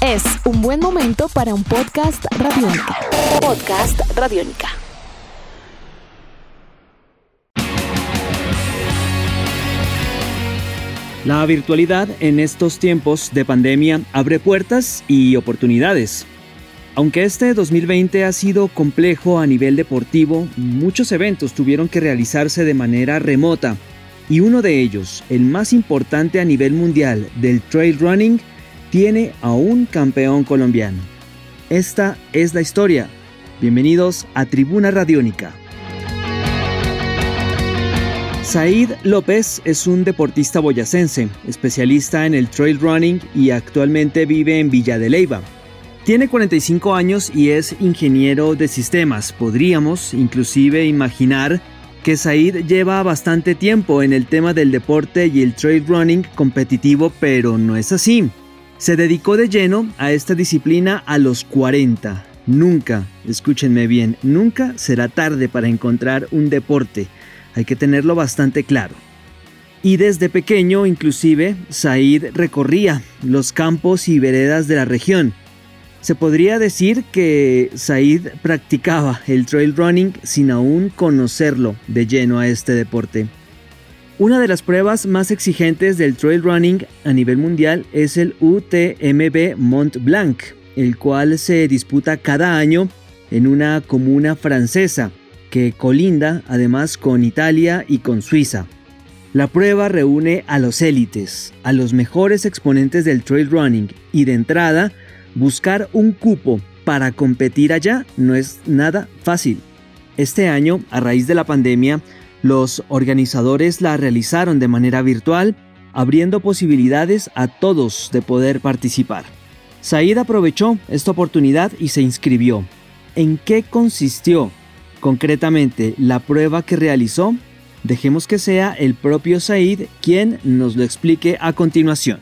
Es un buen momento para un podcast radiónica. Podcast radiónica. La virtualidad en estos tiempos de pandemia abre puertas y oportunidades. Aunque este 2020 ha sido complejo a nivel deportivo, muchos eventos tuvieron que realizarse de manera remota y uno de ellos, el más importante a nivel mundial del trail running, tiene a un campeón colombiano. Esta es la historia. Bienvenidos a Tribuna Radiónica. Said López es un deportista boyacense, especialista en el trail running y actualmente vive en Villa de Leyva. Tiene 45 años y es ingeniero de sistemas. Podríamos inclusive imaginar que Said lleva bastante tiempo en el tema del deporte y el trail running competitivo, pero no es así. Se dedicó de lleno a esta disciplina a los 40. Nunca, escúchenme bien, nunca será tarde para encontrar un deporte hay que tenerlo bastante claro. Y desde pequeño, inclusive, Said recorría los campos y veredas de la región. Se podría decir que Said practicaba el trail running sin aún conocerlo de lleno a este deporte. Una de las pruebas más exigentes del trail running a nivel mundial es el UTMB Mont Blanc, el cual se disputa cada año en una comuna francesa que colinda además con Italia y con Suiza. La prueba reúne a los élites, a los mejores exponentes del trail running y de entrada, buscar un cupo para competir allá no es nada fácil. Este año, a raíz de la pandemia, los organizadores la realizaron de manera virtual, abriendo posibilidades a todos de poder participar. Said aprovechó esta oportunidad y se inscribió. ¿En qué consistió concretamente la prueba que realizó, dejemos que sea el propio Said quien nos lo explique a continuación.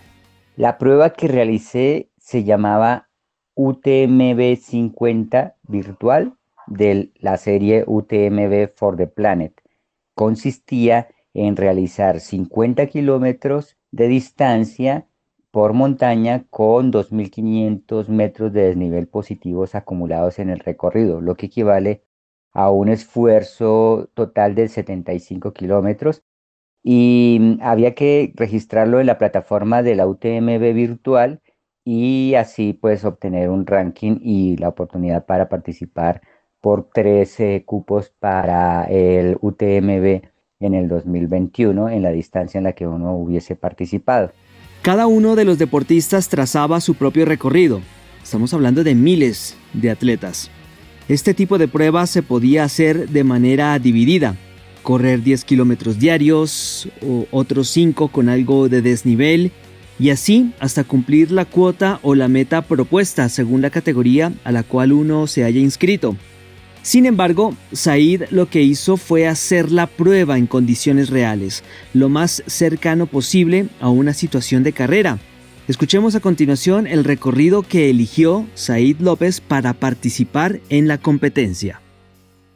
La prueba que realicé se llamaba UTMB 50 virtual de la serie UTMB for the Planet. Consistía en realizar 50 kilómetros de distancia por montaña con 2.500 metros de desnivel positivos acumulados en el recorrido, lo que equivale a un esfuerzo total de 75 kilómetros. Y mm, había que registrarlo en la plataforma de la UTMB virtual y así pues obtener un ranking y la oportunidad para participar por 13 cupos para el UTMB en el 2021 en la distancia en la que uno hubiese participado. Cada uno de los deportistas trazaba su propio recorrido. Estamos hablando de miles de atletas. Este tipo de pruebas se podía hacer de manera dividida, correr 10 kilómetros diarios o otros 5 con algo de desnivel y así hasta cumplir la cuota o la meta propuesta según la categoría a la cual uno se haya inscrito. Sin embargo, Said lo que hizo fue hacer la prueba en condiciones reales, lo más cercano posible a una situación de carrera, Escuchemos a continuación el recorrido que eligió Said López para participar en la competencia.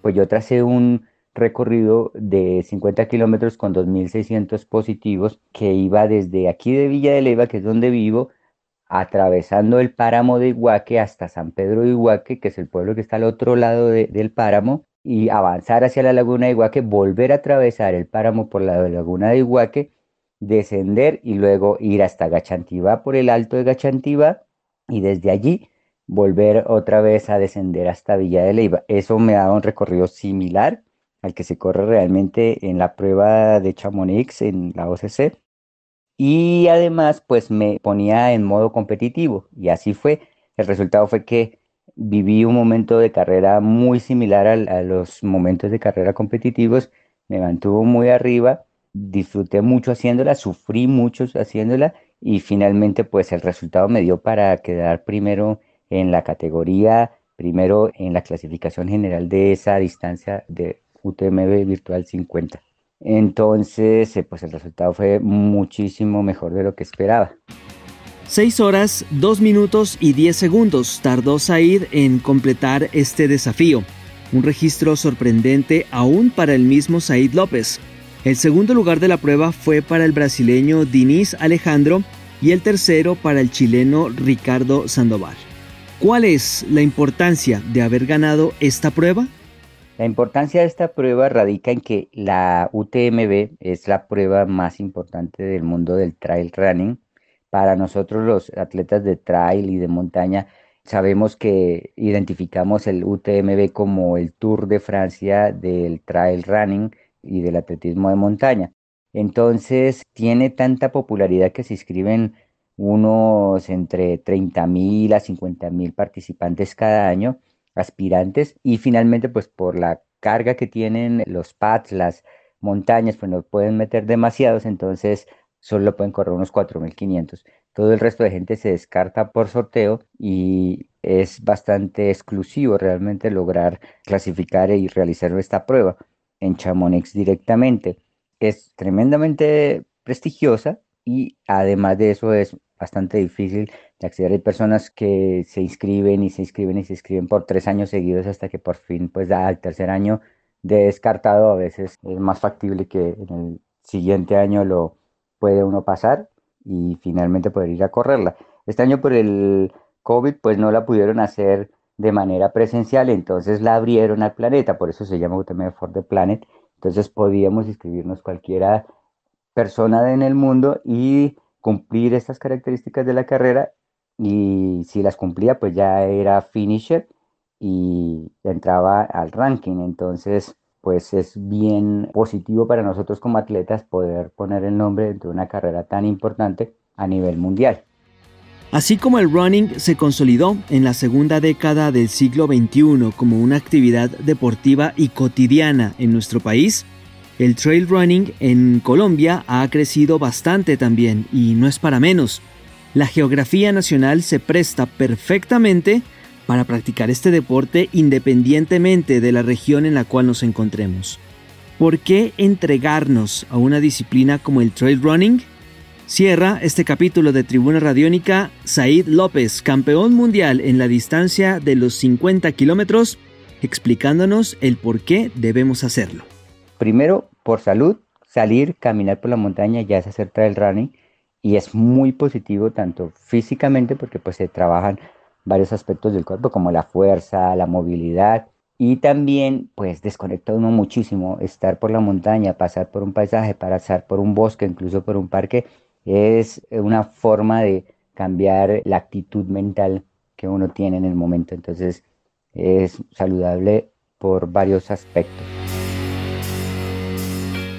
Pues yo tracé un recorrido de 50 kilómetros con 2.600 positivos que iba desde aquí de Villa de Leyva, que es donde vivo, atravesando el páramo de Iguaque hasta San Pedro de Iguaque, que es el pueblo que está al otro lado del páramo, y avanzar hacia la laguna de Iguaque, volver a atravesar el páramo por la laguna de Iguaque descender y luego ir hasta Gachantiva por el alto de Gachantiva y desde allí volver otra vez a descender hasta Villa de Leyva. Eso me da un recorrido similar al que se corre realmente en la prueba de Chamonix en la OCC. Y además, pues me ponía en modo competitivo y así fue. El resultado fue que viví un momento de carrera muy similar a, los momentos de carrera competitivos. Me mantuvo muy arriba disfruté mucho haciéndola, sufrí mucho haciéndola y finalmente pues el resultado me dio para quedar primero en la categoría, primero en la clasificación general de esa distancia de UTMB Virtual 50. Entonces, eh, pues el resultado fue muchísimo mejor de lo que esperaba. 6 horas, 2 minutos y 10 segundos tardó Said en completar este desafío. Un registro sorprendente aún para el mismo Said López. El segundo lugar de la prueba fue para el brasileño Diniz Alejandro, y el tercero para el chileno Ricardo Sandoval. ¿Cuál es la importancia de haber ganado esta prueba? La importancia de esta prueba radica en que la UTMB es la prueba más importante del mundo del trail running. Para nosotros los atletas de trail y de montaña sabemos que identificamos el UTMB como el Tour de Francia del trail running y del atletismo de montaña. Entonces tiene tanta popularidad que se inscriben unos entre 30.000 a 50.000 participantes cada año aspirantes y finalmente pues por la carga que tienen los pads, las montañas, pues no pueden meter demasiados, entonces solo pueden correr unos 4.500. Todo el resto de gente se descarta por sorteo y es bastante exclusivo realmente lograr clasificar y realizar esta prueba en Chamonix directamente. Es tremendamente prestigiosa y además de eso es bastante difícil Hay personas que se inscriben y se inscriben y se inscriben por tres años seguidos hasta que por fin, pues al tercer año de descartado, a veces es más factible que en el siguiente año lo puede uno pasar y finalmente poder ir a correrla. Este año por el COVID, pues no la pudieron hacer de manera presencial, entonces la abrieron al planeta, por eso se llama UTM for the Planet. Entonces podíamos inscribirnos cualquiera persona en el mundo y cumplir estas características de la carrera y si las cumplía pues ya era finisher y entraba al ranking. Entonces pues es bien positivo para nosotros como atletas poder poner el nombre de una carrera tan importante a nivel mundial. Así como el running se consolidó en la segunda década del siglo XXI como una actividad deportiva y cotidiana en nuestro país, el trail running en Colombia ha crecido bastante también y no es para menos. La geografía nacional se presta perfectamente para practicar este deporte independientemente de la región en la cual nos encontremos. ¿Por qué entregarnos a una disciplina como el trail running? Cierra este capítulo de Tribuna Radiónica Said López, campeón mundial en la distancia de los 50 kilómetros, explicándonos el por qué debemos hacerlo. Primero, por salud, salir, caminar por la montaña ya es hacer trail running y es muy positivo tanto físicamente porque pues se trabajan varios aspectos del cuerpo como la fuerza, la movilidad y también pues desconecta uno muchísimo estar por la montaña, pasar por un paisaje, pasar por un bosque, incluso por un parque es una forma de cambiar la actitud mental que uno tiene en el momento. Entonces es saludable por varios aspectos.